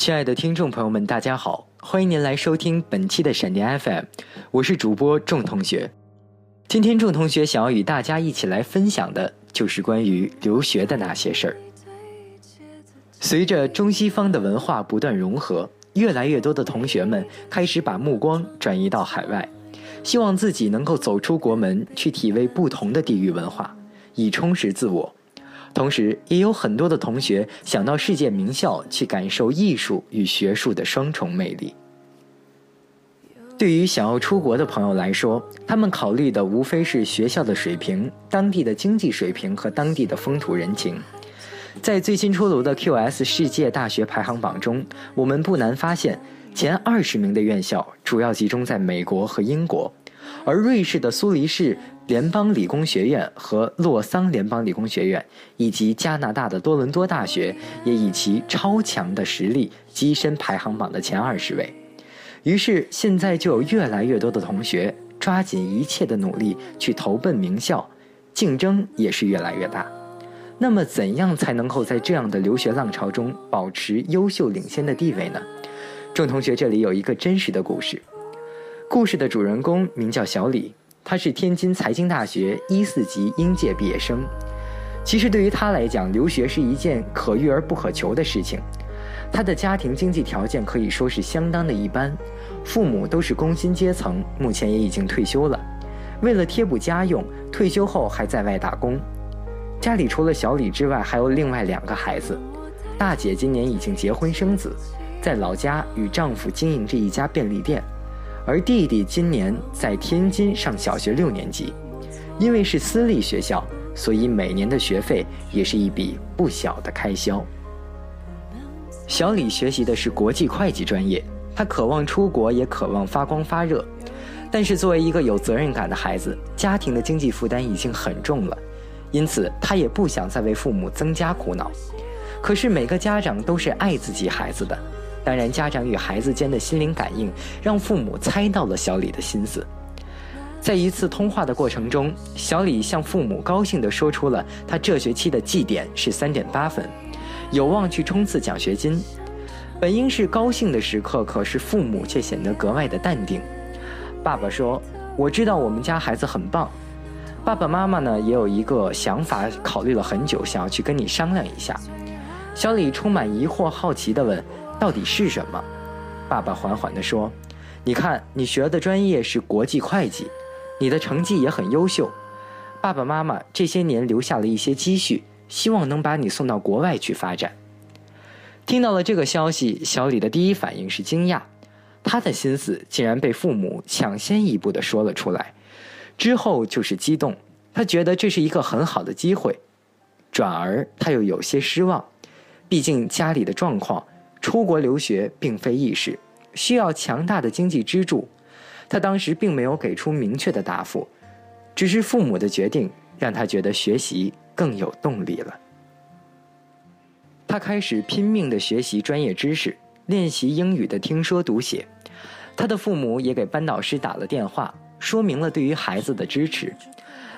亲爱的听众朋友们，大家好，欢迎您来收听本期的闪电 FM，我是主播仲同学。今天仲同学想要与大家一起来分享的，就是关于留学的那些事儿。随着中西方的文化不断融合，越来越多的同学们开始把目光转移到海外，希望自己能够走出国门，去体味不同的地域文化，以充实自我。同时，也有很多的同学想到世界名校去感受艺术与学术的双重魅力。对于想要出国的朋友来说，他们考虑的无非是学校的水平、当地的经济水平和当地的风土人情。在最新出炉的 QS 世界大学排行榜中，我们不难发现，前二十名的院校主要集中在美国和英国，而瑞士的苏黎世。联邦理工学院和洛桑联邦理工学院，以及加拿大的多伦多大学，也以其超强的实力跻身排行榜的前二十位。于是，现在就有越来越多的同学抓紧一切的努力去投奔名校，竞争也是越来越大。那么，怎样才能够在这样的留学浪潮中保持优秀领先的地位呢？众同学，这里有一个真实的故事。故事的主人公名叫小李。他是天津财经大学一四级应届毕业生。其实对于他来讲，留学是一件可遇而不可求的事情。他的家庭经济条件可以说是相当的一般，父母都是工薪阶层，目前也已经退休了。为了贴补家用，退休后还在外打工。家里除了小李之外，还有另外两个孩子。大姐今年已经结婚生子，在老家与丈夫经营着一家便利店。而弟弟今年在天津上小学六年级，因为是私立学校，所以每年的学费也是一笔不小的开销。小李学习的是国际会计专业，他渴望出国，也渴望发光发热。但是作为一个有责任感的孩子，家庭的经济负担已经很重了，因此他也不想再为父母增加苦恼。可是每个家长都是爱自己孩子的。当然，家长与孩子间的心灵感应让父母猜到了小李的心思。在一次通话的过程中，小李向父母高兴地说出了他这学期的绩点是三点八分，有望去冲刺奖学金。本应是高兴的时刻，可是父母却显得格外的淡定。爸爸说：“我知道我们家孩子很棒。”爸爸妈妈呢也有一个想法，考虑了很久，想要去跟你商量一下。小李充满疑惑、好奇地问。到底是什么？爸爸缓缓地说：“你看，你学的专业是国际会计，你的成绩也很优秀。爸爸妈妈这些年留下了一些积蓄，希望能把你送到国外去发展。”听到了这个消息，小李的第一反应是惊讶，他的心思竟然被父母抢先一步的说了出来。之后就是激动，他觉得这是一个很好的机会，转而他又有些失望，毕竟家里的状况。出国留学并非易事，需要强大的经济支柱。他当时并没有给出明确的答复，只是父母的决定让他觉得学习更有动力了。他开始拼命的学习专业知识，练习英语的听说读写。他的父母也给班导师打了电话，说明了对于孩子的支持。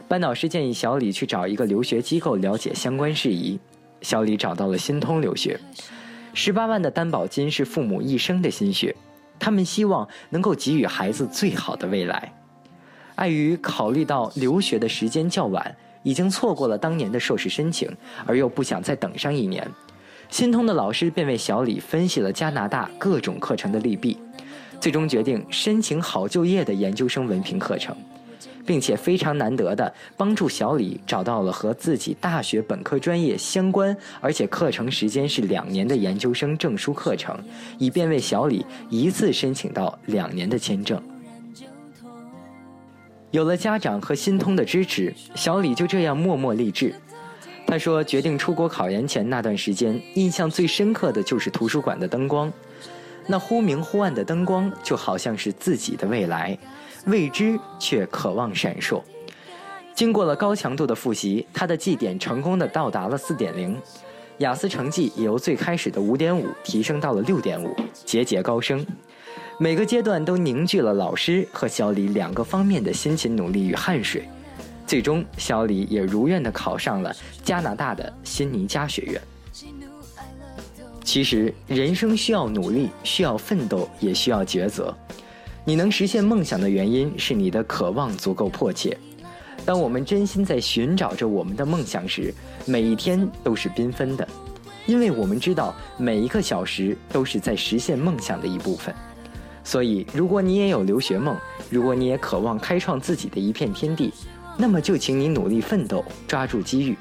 班导师建议小李去找一个留学机构了解相关事宜。小李找到了新通留学。十八万的担保金是父母一生的心血，他们希望能够给予孩子最好的未来。碍于考虑到留学的时间较晚，已经错过了当年的硕士申请，而又不想再等上一年，新通的老师便为小李分析了加拿大各种课程的利弊，最终决定申请好就业的研究生文凭课程。并且非常难得的帮助小李找到了和自己大学本科专业相关，而且课程时间是两年的研究生证书课程，以便为小李一次申请到两年的签证。有了家长和新通的支持，小李就这样默默励志。他说，决定出国考研前那段时间，印象最深刻的就是图书馆的灯光，那忽明忽暗的灯光就好像是自己的未来。未知却渴望闪烁。经过了高强度的复习，他的绩点成功的到达了四点零，雅思成绩也由最开始的五点五提升到了六点五，节节高升。每个阶段都凝聚了老师和小李两个方面的辛勤努力与汗水，最终小李也如愿的考上了加拿大的辛尼加学院。其实，人生需要努力，需要奋斗，也需要抉择。你能实现梦想的原因是你的渴望足够迫切。当我们真心在寻找着我们的梦想时，每一天都是缤纷的，因为我们知道每一个小时都是在实现梦想的一部分。所以，如果你也有留学梦，如果你也渴望开创自己的一片天地，那么就请你努力奋斗，抓住机遇。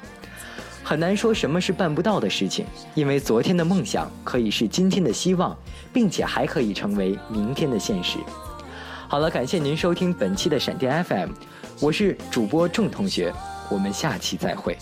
很难说什么是办不到的事情，因为昨天的梦想可以是今天的希望，并且还可以成为明天的现实。好了，感谢您收听本期的闪电 FM，我是主播仲同学，我们下期再会。